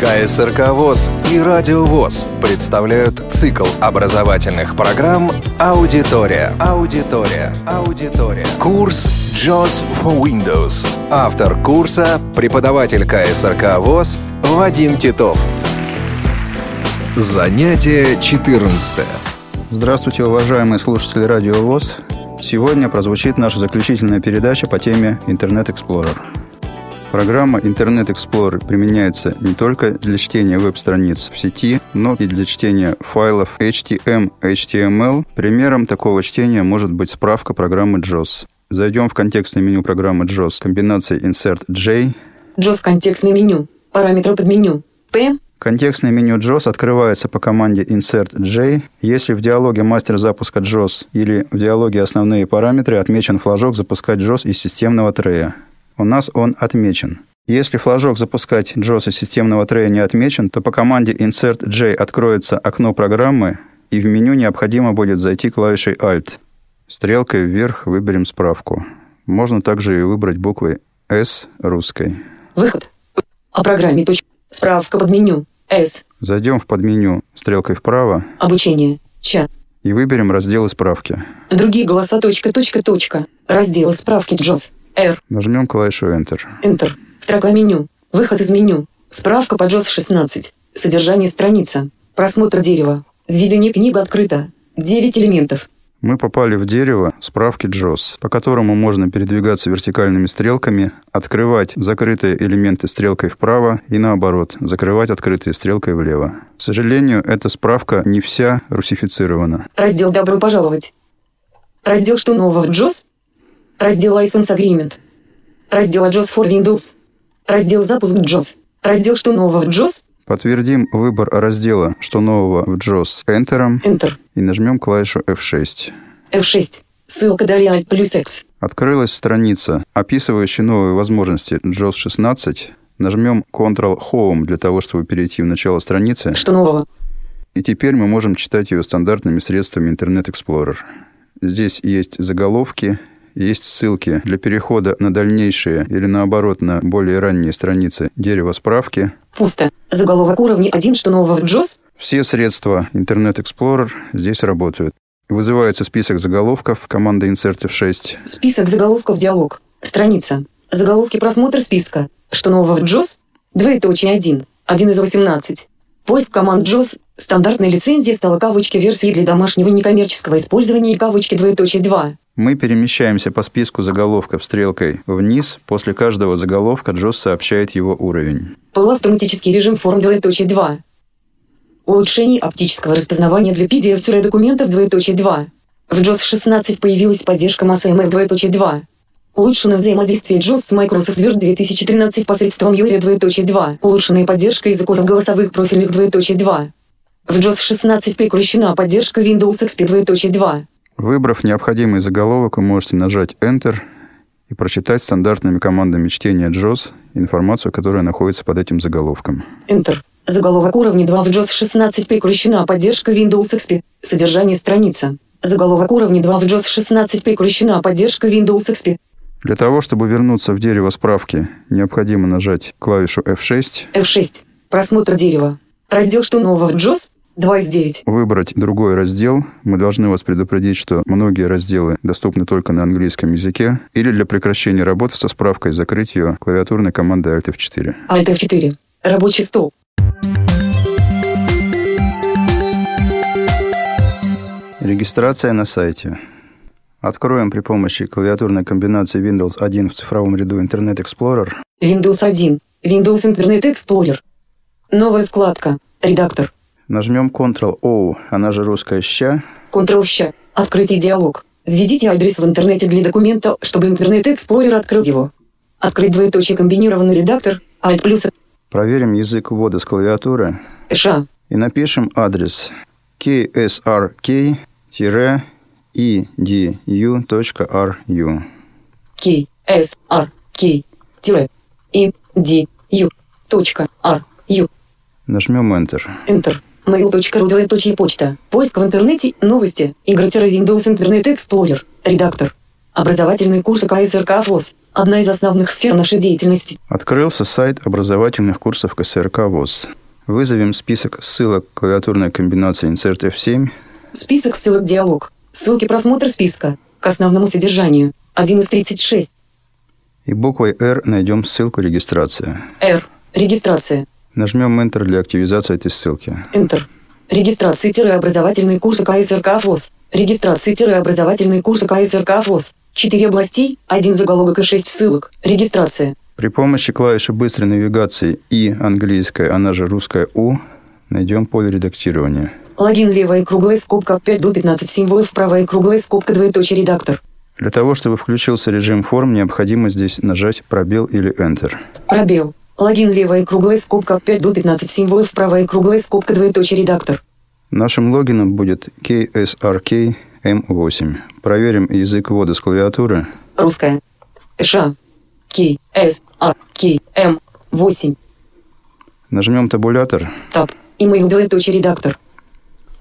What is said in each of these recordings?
КСРК ВОЗ и Радио ВОЗ представляют цикл образовательных программ «Аудитория». Аудитория. Аудитория. Курс JOS for Windows. Автор курса – преподаватель КСРК ВОЗ Вадим Титов. Занятие 14. Здравствуйте, уважаемые слушатели Радио ВОЗ. Сегодня прозвучит наша заключительная передача по теме «Интернет Explorer». Программа Internet Explorer применяется не только для чтения веб-страниц в сети, но и для чтения файлов HTML, HTML. Примером такого чтения может быть справка программы JOS. Зайдем в контекстное меню программы JOS комбинацией Insert J. JOS контекстное меню. Параметры под меню. P. Контекстное меню JOS открывается по команде Insert J. Если в диалоге мастер запуска JOS или в диалоге основные параметры отмечен флажок «Запускать JOS из системного трея» у нас он отмечен. Если флажок «Запускать JOS из системного трея» не отмечен, то по команде Insert J откроется окно программы, и в меню необходимо будет зайти клавишей Alt. Стрелкой вверх выберем справку. Можно также и выбрать буквы S русской. Выход. О программе. Справка под меню. S. Зайдем в подменю стрелкой вправо. Обучение. Чат. И выберем разделы справки. Другие голоса. Точка, точка, точка. Разделы справки JOS. R. Нажмем клавишу Enter. Enter. Строка меню. Выход из меню. Справка по JOS 16. Содержание страница. Просмотр дерева. Введение книга открыто. 9 элементов. Мы попали в дерево справки JOS, по которому можно передвигаться вертикальными стрелками, открывать закрытые элементы стрелкой вправо и наоборот, закрывать открытые стрелкой влево. К сожалению, эта справка не вся русифицирована. Раздел «Добро пожаловать». Раздел «Что нового в JOS?» Раздел License Agreement. Раздел JOS for Windows. Раздел Запуск JOS. Раздел «Что нового в JOS?» Подтвердим выбор раздела «Что нового в JOS» Enter, Enter. и нажмем клавишу F6. F6. Ссылка далее Alt плюс X. Открылась страница, описывающая новые возможности JOS 16. Нажмем Ctrl-Home для того, чтобы перейти в начало страницы. Что нового? И теперь мы можем читать ее стандартными средствами Internet Explorer. Здесь есть заголовки, есть ссылки для перехода на дальнейшие или наоборот на более ранние страницы дерева справки. Пусто. Заголовок уровня 1. Что нового в JOS? Все средства Internet Explorer здесь работают. Вызывается список заголовков команда Insert F6. Список заголовков диалог. Страница. Заголовки просмотр списка. Что нового в JOS? Двоеточие 1. 1 из 18. Поиск команд JOS. Стандартная лицензия стала кавычки версии для домашнего некоммерческого использования и кавычки двоеточие 2. Мы перемещаемся по списку заголовков стрелкой вниз. После каждого заголовка JOS сообщает его уровень. Полуавтоматический режим форм двоеточие 2. Улучшение оптического распознавания для PDF документов двоеточие 2. В JOS 16 появилась поддержка MassMF двоеточие 2. Улучшено взаимодействие JOS с Microsoft Word 2013 посредством Юрия двоеточие 2. Улучшенная поддержка языков голосовых профильных двоеточие 2. В JOS 16 прекращена поддержка Windows XP двоеточие 2. Выбрав необходимый заголовок, вы можете нажать Enter и прочитать стандартными командами чтения JOS информацию, которая находится под этим заголовком. Enter. Заголовок уровня 2 в JOS 16 прекращена поддержка Windows XP. Содержание страница. Заголовок уровня 2 в JOS 16 прекращена поддержка Windows XP. Для того, чтобы вернуться в дерево справки, необходимо нажать клавишу F6. F6. Просмотр дерева. Раздел «Что нового в JOS?» 2 из 9. Выбрать другой раздел. Мы должны вас предупредить, что многие разделы доступны только на английском языке. Или для прекращения работы со справкой закрыть ее клавиатурной командой Alt F4. Alt F4. Рабочий стол. Регистрация на сайте. Откроем при помощи клавиатурной комбинации Windows 1 в цифровом ряду Internet Explorer. Windows 1. Windows Internet Explorer. Новая вкладка. Редактор. Нажмем Ctrl-O, она же русская «ща». Ctrl-ща. Открытие диалог. Введите адрес в интернете для документа, чтобы Explorer открыл его. Открыть двоеточие комбинированный редактор. Alt плюс Проверим язык ввода с клавиатуры ша. и напишем адрес ksrk-edu.ru. K S R K тире I D U точка R U Нажмем Enter. Enter. Mail.ru двоеточие почта. Поиск в интернете. Новости. Игры-Windows Internet Explorer. Редактор. Образовательные курсы КСРК ВОЗ. Одна из основных сфер нашей деятельности. Открылся сайт образовательных курсов КСРК ВОЗ. Вызовем список ссылок клавиатурной комбинации Insert F7. Список ссылок диалог. Ссылки просмотр списка. К основному содержанию. 1 из 36. И буквой R найдем ссылку регистрация. R. Регистрация. Нажмем Enter для активизации этой ссылки. Enter. Регистрации-образовательные курсы КСРК ФОС. Регистрации-образовательные курсы КСРК ФОС. Четыре областей, один заголовок и шесть ссылок. Регистрация. При помощи клавиши быстрой навигации И английская, она же русская У, найдем поле редактирования. Логин левая круглая скобка от 5 до 15 символов, правая круглая скобка двоеточие редактор. Для того, чтобы включился режим форм, необходимо здесь нажать пробел или Enter. Пробел. Логин левая круглая скобка от 5 до 15 символов, правая круглая скобка двоеточие редактор. Нашим логином будет KSRK M8. Проверим язык ввода с клавиатуры. Русская. Ш. К. С. А. К. М. 8. Нажмем табулятор. Таб. Email двоеточие редактор.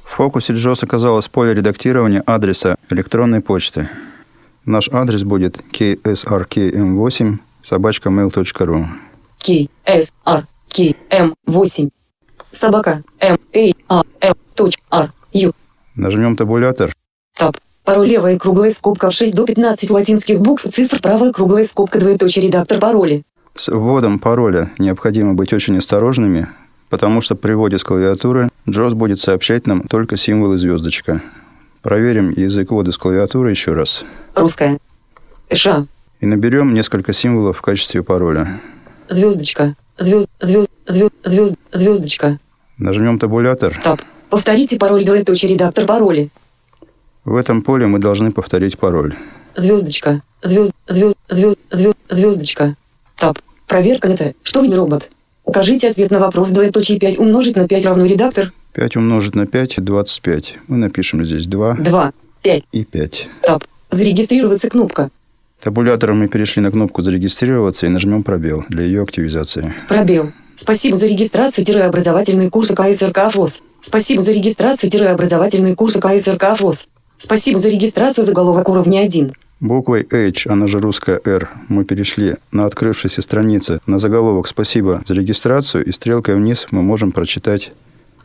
В фокусе JOS оказалось поле редактирования адреса электронной почты. Наш адрес будет ksrkm8 собачка mail.ru. К. С. Р. К. М. 8. Собака. А. А. М. Точ. Р. Ю. Нажмем табулятор. Таб. Пароль левая круглая скобка от 6 до 15 латинских букв, цифр правая круглая скобка двоеточие редактор пароля. С вводом пароля необходимо быть очень осторожными, потому что при вводе с клавиатуры JOS будет сообщать нам только символы звездочка. Проверим язык ввода с клавиатуры еще раз. Русская. Ш. И наберем несколько символов в качестве пароля. Звездочка. Звезд. Звезд. Звезд. Звезд. Звездочка. Нажмем табулятор. Таб. Повторите пароль двоеточие редактор пароля. В этом поле мы должны повторить пароль. Звездочка. Звезд. Звезд. Звезд. Звезд. Звездочка. Таб. Проверка это. Что вы не робот? Укажите ответ на вопрос двоеточие 5 умножить на 5 равно редактор. 5 умножить на 5 – 25. Мы напишем здесь 2 2. 5. и 5. Таб. Зарегистрироваться кнопка. Табулятором мы перешли на кнопку «Зарегистрироваться» и нажмем пробел для ее активизации. Пробел. Спасибо за регистрацию-образовательные курсы КСРК ФОС. Спасибо за регистрацию-образовательные курсы КСРК ФОС. Спасибо за регистрацию заголовок уровня 1. Буквой H, она же русская R, мы перешли на открывшейся странице на заголовок «Спасибо за регистрацию» и стрелкой вниз мы можем прочитать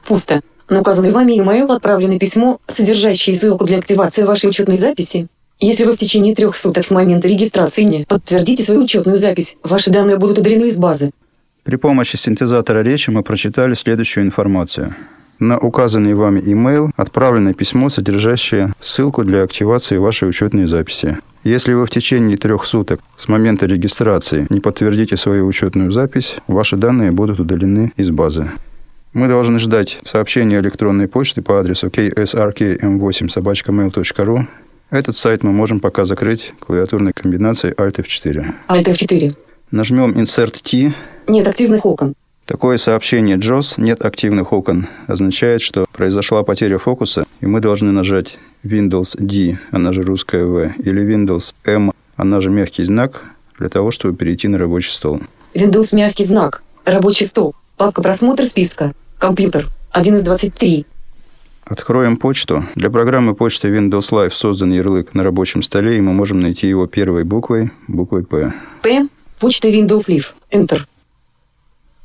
Пусто. На указанный вами email отправлено письмо, содержащее ссылку для активации вашей учетной записи. Если вы в течение трех суток с момента регистрации не подтвердите свою учетную запись, ваши данные будут удалены из базы. При помощи синтезатора речи мы прочитали следующую информацию. На указанный вами email отправлено письмо, содержащее ссылку для активации вашей учетной записи. Если вы в течение трех суток с момента регистрации не подтвердите свою учетную запись, ваши данные будут удалены из базы. Мы должны ждать сообщения электронной почты по адресу ksrkm8 собачка.mail.ru. Этот сайт мы можем пока закрыть клавиатурной комбинацией Alt F4. Alt F4. Нажмем Insert T. Нет активных окон. Такое сообщение JOS «нет активных окон» означает, что произошла потеря фокуса, и мы должны нажать Windows D, она же русская V, или Windows M, она же мягкий знак, для того, чтобы перейти на рабочий стол. Windows мягкий знак. Рабочий стол. Папка просмотр списка. Компьютер. 1 из 23. Откроем почту. Для программы почты Windows Live создан ярлык на рабочем столе, и мы можем найти его первой буквой, буквой P. П. Почта Windows Live. Enter.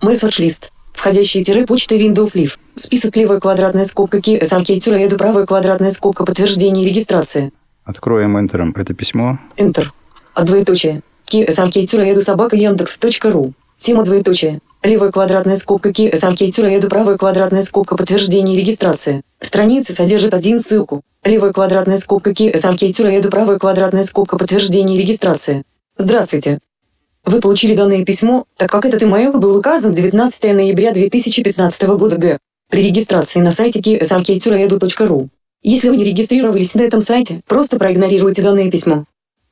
Message лист. Входящие тире почта Windows Live. Список левая квадратная скобка KSRK тире эду правая квадратная скобка подтверждение регистрации. Откроем Enter это письмо. Enter. А двоеточие. KSRK тире эду собака Яндекс.ру. Тема двоеточие. Левая квадратная скобка KSRK тире эду правая квадратная скобка подтверждение регистрации. Страница содержит один ссылку. Левая квадратная скобка KSRK тире эду правая квадратная скобка подтверждение регистрации. Здравствуйте. Вы получили данное письмо, так как этот email был указан 19 ноября 2015 года Г. При регистрации на сайте ksrk.edu.ru. Если вы не регистрировались на этом сайте, просто проигнорируйте данное письмо.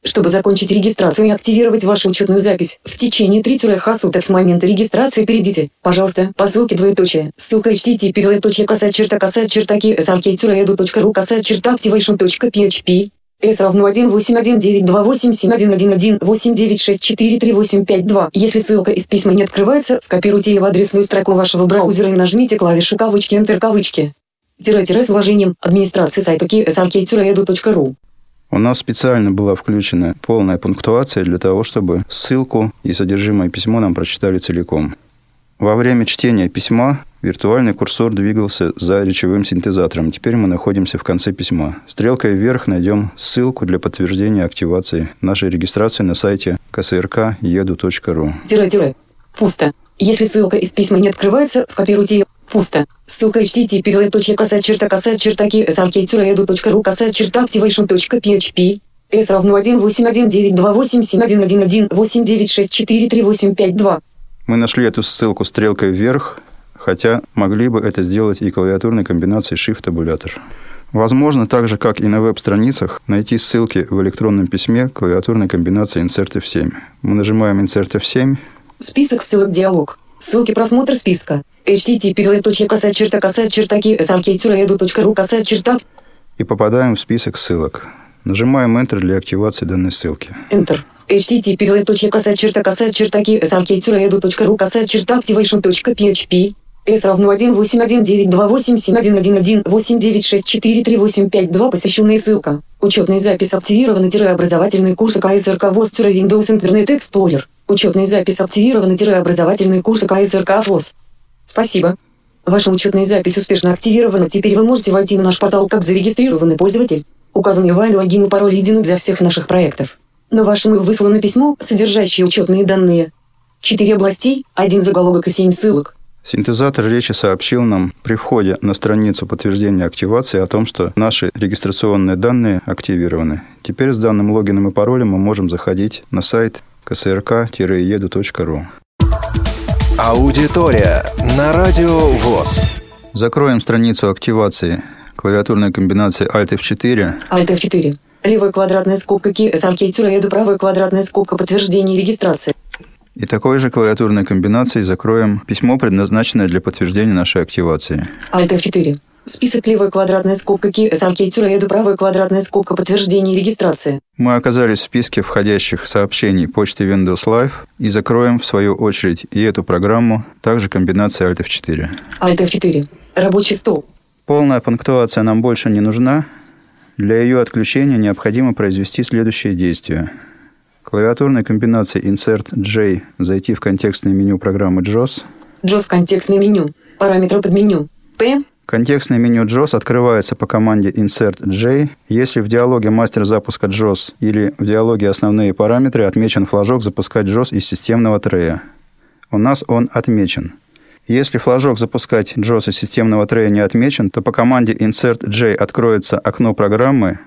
Чтобы закончить регистрацию и активировать вашу учетную запись, в течение 3 суток с момента регистрации перейдите, пожалуйста, по ссылке двоеточие, ссылка http двоеточие касать черта касать черта ksrk.edu.ru касать черта activation.php S равно 1819287111896438552. Если ссылка из письма не открывается, скопируйте ее в адресную строку вашего браузера и нажмите клавишу кавычки Enter кавычки. Тире-тире с уважением. Администрация сайта ksrk.edu.ru У нас специально была включена полная пунктуация для того, чтобы ссылку и содержимое письма нам прочитали целиком. Во время чтения письма виртуальный курсор двигался за речевым синтезатором. Теперь мы находимся в конце письма. Стрелкой вверх найдем ссылку для подтверждения активации нашей регистрации на сайте ksrk.edu.ru. Тире-тире. Пусто. Если ссылка из письма не открывается, скопируйте ее. Пусто. Ссылка http касать черта касать черта ksrk.edu.ru касать черта activation.php S равно 1819287111896438552. Мы нашли эту ссылку стрелкой вверх, хотя могли бы это сделать и клавиатурной комбинацией Shift-табулятор. Возможно, так же, как и на веб-страницах, найти ссылки в электронном письме клавиатурной комбинацией Insert F7. Мы нажимаем Insert F7. Список ссылок диалог. Ссылки просмотр списка. http касать черта касать чертаки srk.edu.ru касать черта И попадаем в список ссылок. Нажимаем Enter для активации данной ссылки. Enter. http касать черта касать чертаки srk.edu.ru касать черта activation.php S равно 1819287111896438552 посвященная ссылка. Учетная запись активирована образовательный курс КСРК ВОЗ Windows Internet Explorer. Учетная запись активирована образовательный курс КСРК ВОЗ. Спасибо. Ваша учетная запись успешно активирована. Теперь вы можете войти на наш портал как зарегистрированный пользователь. Указаны вами логин и пароль едины для всех наших проектов. На ваш email выслано письмо, содержащее учетные данные. Четыре областей, один заголовок и семь ссылок. Синтезатор речи сообщил нам при входе на страницу подтверждения активации о том, что наши регистрационные данные активированы. Теперь с данным логином и паролем мы можем заходить на сайт ksrk-edu.ru. Аудитория на Радио ВОЗ. Закроем страницу активации клавиатурной комбинации Alt F4. Alt F4. Левая квадратная скобка Key SRK правая квадратная скобка подтверждения регистрации. И такой же клавиатурной комбинацией закроем письмо, предназначенное для подтверждения нашей активации. Alt F4. Список левая квадратная скобка Key SRK правая квадратная скобка подтверждения регистрации. Мы оказались в списке входящих сообщений почты Windows Live и закроем, в свою очередь, и эту программу, также комбинацией Alt F4. Alt F4. Рабочий стол. Полная пунктуация нам больше не нужна. Для ее отключения необходимо произвести следующие действия – клавиатурной комбинации Insert J зайти в контекстное меню программы JOS. JOS контекстное меню. Параметры под меню. P. Контекстное меню JOS открывается по команде Insert J, если в диалоге мастер запуска JOS или в диалоге основные параметры отмечен флажок «Запускать JOS из системного трея». У нас он отмечен. Если флажок «Запускать JOS из системного трея» не отмечен, то по команде Insert J откроется окно программы,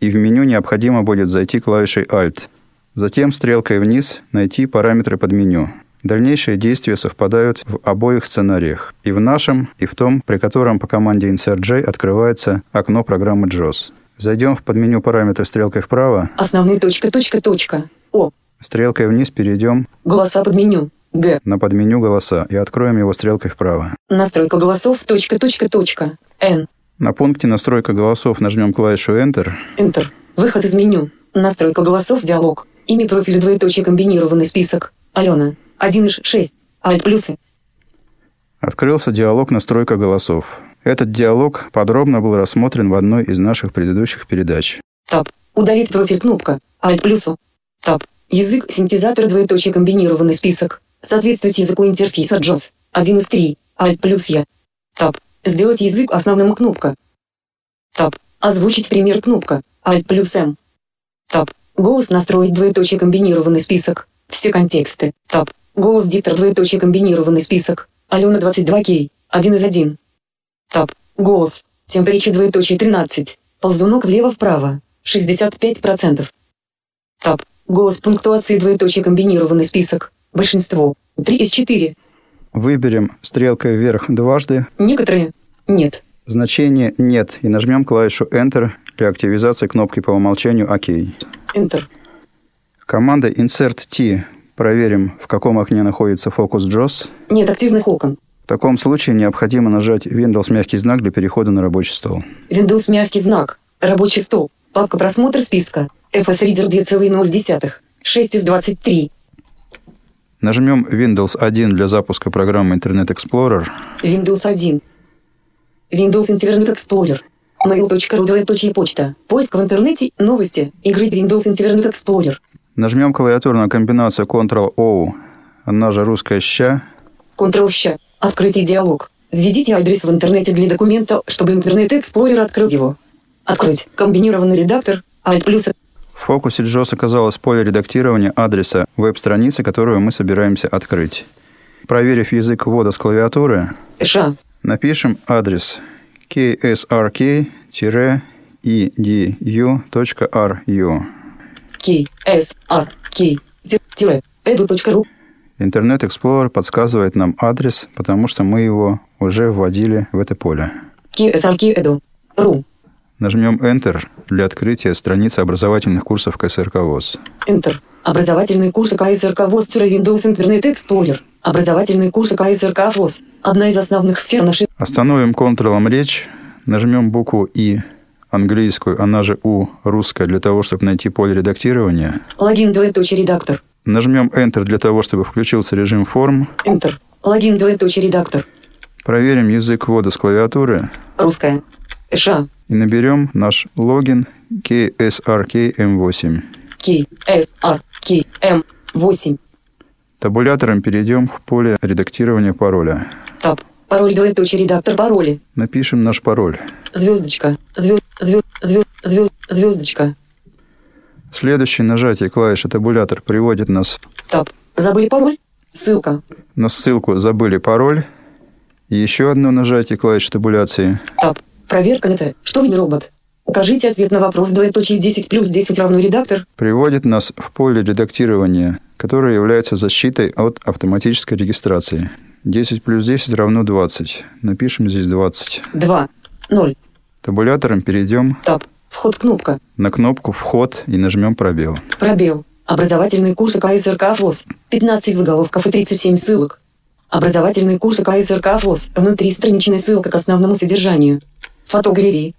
и в меню необходимо будет зайти клавишей Alt – Затем стрелкой вниз найти параметры под меню. Дальнейшие действия совпадают в обоих сценариях. И в нашем, и в том, при котором по команде InsertJ открывается окно программы JOS. Зайдем в подменю параметры стрелкой вправо. Основные точка, точка, точка. О. Стрелкой вниз перейдем. Голоса под меню. Г. На подменю голоса и откроем его стрелкой вправо. Настройка голосов, точка, точка, точка. Н. На пункте настройка голосов нажмем клавишу Enter. Enter. Выход из меню. Настройка голосов, диалог. Имя профиля двоеточие комбинированный список. Алена. 1 из 6. Альт плюсы. Открылся диалог настройка голосов. Этот диалог подробно был рассмотрен в одной из наших предыдущих передач. Таб. Удалить профиль кнопка. Альт плюсу. Таб. Язык синтезатор двоеточие комбинированный список. Соответствовать языку интерфейса JOS. 1 из 3. Альт плюс я. Таб. Сделать язык основным кнопка. Таб. Озвучить пример кнопка. Альт плюс М. Таб. Голос настроить двоеточие комбинированный список. Все контексты. Таб. Голос диктор двоеточие комбинированный список. Алена 22К. 1 из 1. Таб. Голос. Темперича двоеточие 13. Ползунок влево-вправо. 65%. Таб. Голос пунктуации двоеточие комбинированный список. Большинство. 3 из 4. Выберем стрелкой вверх дважды. Некоторые. Нет. Значение «нет» и нажмем клавишу Enter для активизации кнопки по умолчанию «Ок». Enter. Команда Insert T. Проверим, в каком окне находится фокус JOS. Нет активных окон. В таком случае необходимо нажать Windows мягкий знак для перехода на рабочий стол. Windows мягкий знак. Рабочий стол. Папка просмотр списка. FS Reader 2,0. 6 из 23. Нажмем Windows 1 для запуска программы Internet Explorer. Windows 1. Windows Internet Explorer. mail.ru, почта. Поиск в интернете, новости, игры Windows Internet Explorer. Нажмем клавиатурную комбинацию Ctrl-O, она же русская «ща». Ctrl-ща. Открытие диалог. Введите адрес в интернете для документа, чтобы Internet Explorer открыл его. Открыть. Комбинированный редактор. Alt плюс. В фокусе JOS оказалось поле редактирования адреса веб-страницы, которую мы собираемся открыть. Проверив язык ввода с клавиатуры, ша. напишем адрес ksrk-edu.ru. K, S, R, K, тире, edu.ru. Интернет Explorer подсказывает нам адрес, потому что мы его уже вводили в это поле. KSRK edu. Ру. Нажмем Enter для открытия страницы образовательных курсов КСРК ВОЗ. Enter. Образовательные курсы КСРК ВОЗ Windows Internet Explorer. Образовательные курсы КСРК ВОЗ. Одна из основных сфер нашей... Остановим Ctrl речь, нажмем букву И английскую, она же У русская, для того, чтобы найти поле редактирования. Логин двоеточие редактор. Нажмем Enter для того, чтобы включился режим форм. Enter. Логин двоеточие редактор. Проверим язык ввода с клавиатуры. Русская. Ша. И наберем наш логин KSRKM8. KSRKM8. Табулятором перейдем в поле редактирования пароля. Таб. Пароль двоеточие редактор пароля. Напишем наш пароль. Звездочка. Звезд, звезд, звезд, звезд, звездочка. Следующее нажатие клавиши табулятор приводит нас Таб. Забыли пароль? Ссылка. на ссылку «Забыли пароль». И еще одно нажатие клавиши табуляции. Таб. Проверка НТ. Что вы не робот? Укажите ответ на вопрос двоеточие 10 плюс 10 равно редактор. Приводит нас в поле редактирования, которое является защитой от автоматической регистрации. 10 плюс 10 равно 20. Напишем здесь 20. 2. 0. Табулятором перейдем Таб. Вход кнопка. на кнопку «Вход» и нажмем «Пробел». Пробел. Образовательные курсы КСРК ВОЗ. 15 заголовков и 37 ссылок. Образовательные курсы КСРК ВОЗ. Внутри страничная ссылка к основному содержанию. Фотогалереи.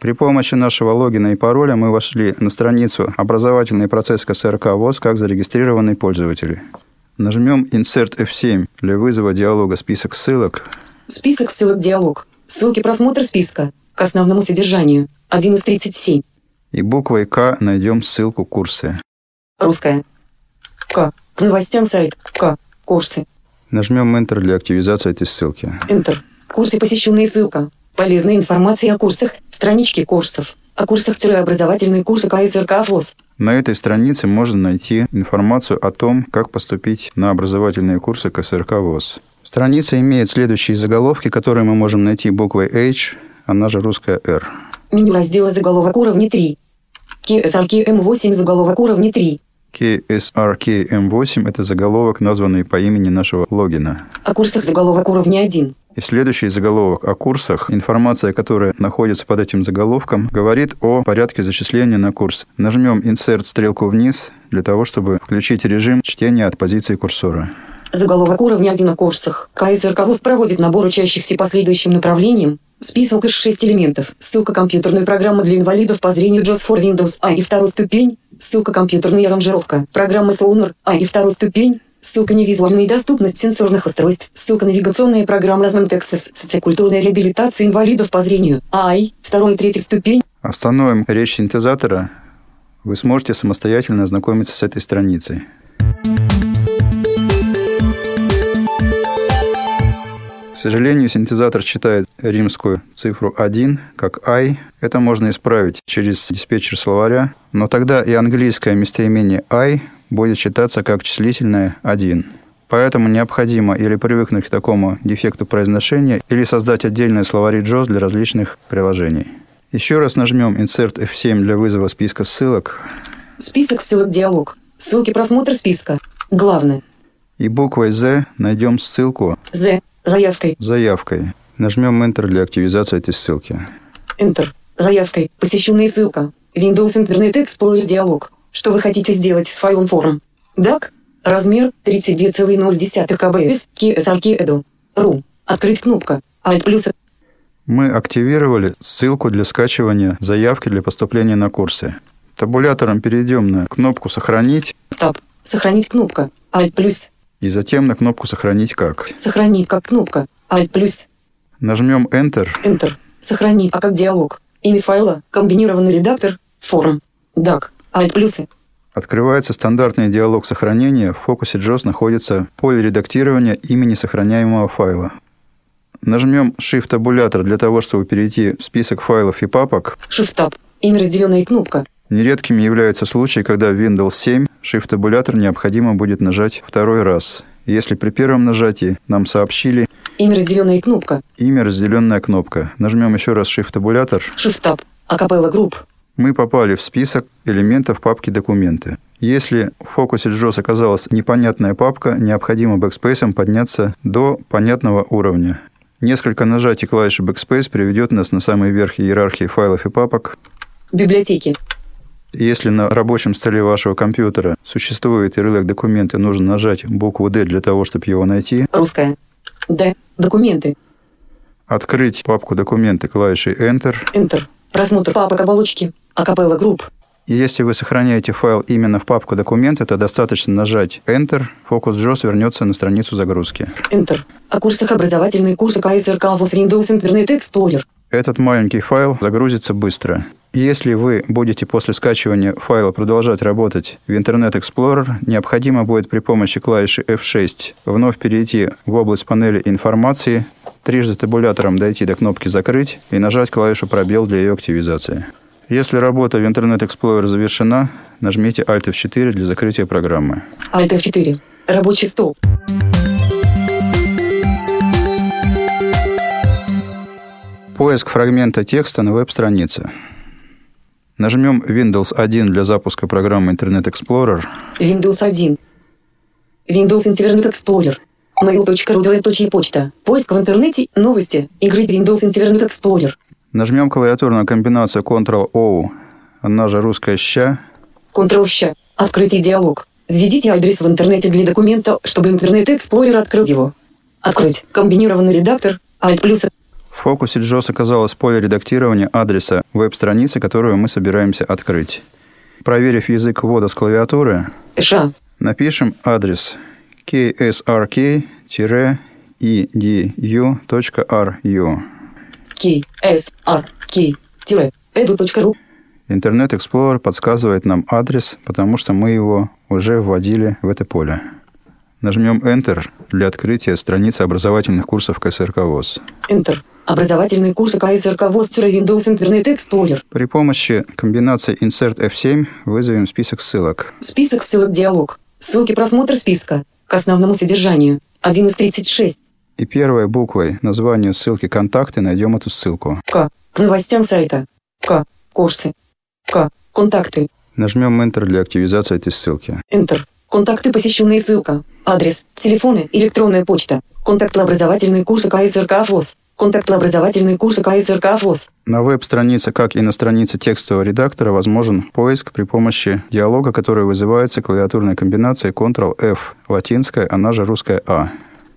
При помощи нашего логина и пароля мы вошли на страницу «Образовательный процесс КСРК ВОЗ» как зарегистрированный пользователь. Нажмем Insert F7 для вызова диалога список ссылок. Список ссылок диалог. Ссылки просмотр списка. К основному содержанию. 1 из 37. И буквой К найдем ссылку «Курсы». Русская. К. К новостям сайт. К. Курсы. Нажмем Enter для активизации этой ссылки. Enter. Курсы посещенные ссылка. Полезная информация о курсах. Странички курсов. О курсах-образовательные курсы КСРК ВОЗ. На этой странице можно найти информацию о том, как поступить на образовательные курсы КСРК ВОЗ. Страница имеет следующие заголовки, которые мы можем найти буквой H, она же русская R. Меню раздела заголовок уровня 3. KSRK М8 заголовок уровня 3. KSRKM8 – это заголовок, названный по имени нашего логина. О курсах заголовок уровня 1. И следующий заголовок о курсах, информация, которая находится под этим заголовком, говорит о порядке зачисления на курс. Нажмем Insert стрелку вниз для того, чтобы включить режим чтения от позиции курсора. Заголовок уровня 1 о курсах. КСРК ВОЗ проводит набор учащихся по следующим направлениям. Список из 6 элементов. Ссылка компьютерной программы для инвалидов по зрению JOS for Windows А и второй ступень. Ссылка компьютерная аранжировка. Программы Sonar А и второй ступень. Ссылка невизуальная доступность сенсорных устройств. Ссылка навигационная программа Access. Социокультурная реабилитация инвалидов по зрению. АИ. Второй и третья ступень. Остановим речь синтезатора. Вы сможете самостоятельно ознакомиться с этой страницей. К сожалению, синтезатор читает римскую цифру 1 как I. Это можно исправить через диспетчер словаря, но тогда и английское местоимение I будет читаться как числительное 1. Поэтому необходимо или привыкнуть к такому дефекту произношения, или создать отдельные словари JOS для различных приложений. Еще раз нажмем Insert F7 для вызова списка ссылок. Список ссылок диалог. Ссылки просмотр списка. Главное. И буквой Z найдем ссылку З. Заявкой. заявкой. Нажмем Enter для активизации этой ссылки. Enter. Заявкой. Посещенная ссылка. Windows Internet Explorer диалог. Что вы хотите сделать с файлом форм? DAC. Размер 32,0 кбс. KSRK Edu. Ру. Открыть кнопка. Alt плюс. Мы активировали ссылку для скачивания заявки для поступления на курсы. Табулятором перейдем на кнопку «Сохранить» Таб. Сохранить кнопка. Alt плюс. и затем на кнопку «Сохранить как». Сохранить как кнопка. Alt плюс. Нажмем Enter Enter. Сохранить а как диалог. Имя файла, комбинированный редактор, форм, DAC, Alt плюсы. Открывается стандартный диалог сохранения. В фокусе JOS находится поле редактирования имени сохраняемого файла. Нажмем Shift-табулятор для того, чтобы перейти в список файлов и папок. Shift-Tab. Имя разделенная кнопка. Нередкими являются случаи, когда в Windows 7 Shift-табулятор необходимо будет нажать второй раз. Если при первом нажатии нам сообщили Имя разделенная кнопка. имя разделенная кнопка. Нажмем еще раз Shift-табулятор. Shift-Tab. Acapela Group. Мы попали в список элементов папки «Документы». Если в фокусе JAWS оказалась непонятная папка, необходимо бэкспейсом подняться до понятного уровня. Несколько нажатий клавиши Backspace приведет нас на самый верх иерархии файлов и папок. Библиотеки. Если на рабочем столе вашего компьютера существует ярлык «Документы», нужно нажать букву «D» для того, чтобы его найти. Русская. Д. Документы. Открыть папку «Документы» клавишей Enter. Enter. Просмотр папок оболочки. Акапелла групп. И если вы сохраняете файл именно в папку «Документы», то достаточно нажать Enter. Фокус JOS вернется на страницу загрузки. Enter. О курсах образовательные курсы КСРК ВОЗ Windows Internet Explorer. Этот маленький файл загрузится быстро. Если вы будете после скачивания файла продолжать работать в Internet Explorer, необходимо будет при помощи клавиши F6 вновь перейти в область панели информации, трижды табулятором дойти до кнопки «Закрыть» и нажать клавишу «Пробел» для ее активизации. Если работа в Internet Explorer завершена, нажмите Alt F4 для закрытия программы. Alt F4. Рабочий стол. Поиск фрагмента текста на веб-странице. Нажмем Windows 1 для запуска программы Internet Explorer. Windows 1. Windows Internet Explorer. Mail.ru почта. Поиск в интернете, новости, игры Windows Internet Explorer. Нажмем клавиатурную комбинацию Ctrl-O, она же русская «ща». Ctrl-щ. Открытие диалог. Введите адрес в интернете для документа, чтобы Explorer открыл его. Открыть. Комбинированный редактор. Alt плюс. В фокусе JOS оказалось поле редактирования адреса веб-страницы, которую мы собираемся открыть. Проверив язык ввода с клавиатуры, Ша. напишем адрес ksrk-edu.ru. K. S. R. K. Тире. Edu.ru. Интернет Explorer подсказывает нам адрес, потому что мы его уже вводили в это поле. Нажмем Enter для открытия страницы образовательных курсов КСРК ВОЗ. Enter. Образовательные курсы КСРК ВОЗ Windows Internet Explorer. При помощи комбинации Insert F7 вызовем список ссылок. Список ссылок диалог. Ссылки просмотр списка. К основному содержанию. 1 из 36. И первой буквой названия ссылки «Контакты» найдем эту ссылку. К. Новостям сайта. К. Курсы. К. Контакты. Нажмем Enter для активизации этой ссылки. Enter. Контакты, посещенные ссылка. Адрес. Телефоны. Электронная почта. Контакты образовательные курсы КСРК ВОЗ. Контакты образовательные курсы КСРК ВОЗ. На веб-странице, как и на странице текстового редактора, возможен поиск при помощи диалога, который вызывается клавиатурной комбинацией Ctrl-F, латинская, она же русская А.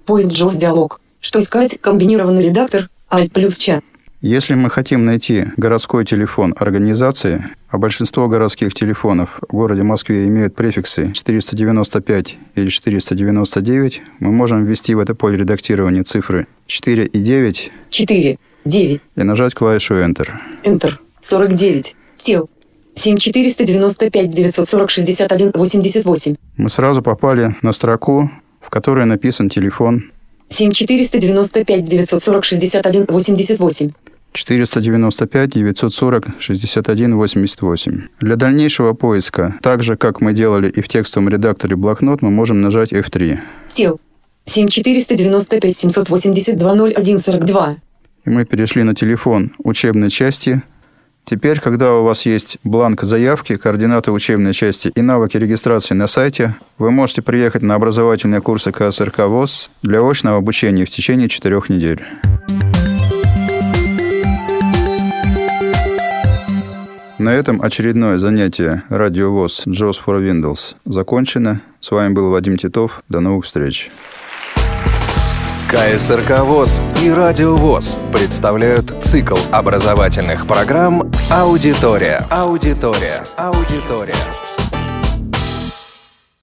Поиск JOS диалог. Что искать? Комбинированный редактор. Alt плюс чат. Если мы хотим найти городской телефон организации, а большинство городских телефонов в городе Москве имеют префиксы 495 или 499, мы можем ввести в это поле редактирования цифры 4 и 9 4. 9. и нажать клавишу Enter. Enter. 49. Тел. 7495 940 61 88. Мы сразу попали на строку, в которой написан телефон 7495 940 61 88. 495 940 61 88. Для дальнейшего поиска, так же, как мы делали и в текстовом редакторе блокнот, мы можем нажать F3. Тел. 7495 782 01 42. И мы перешли на телефон учебной части. Теперь, когда у вас есть бланк заявки, координаты учебной части и навыки регистрации на сайте, вы можете приехать на образовательные курсы КСРК ВОЗ для очного обучения в течение четырех недель. На этом очередное занятие Радио ВОЗ JOS for Windows закончено. С вами был Вадим Титов. До новых встреч. КСРК ВОЗ и Радио ВОЗ представляют цикл образовательных программ «Аудитория». Аудитория. Аудитория.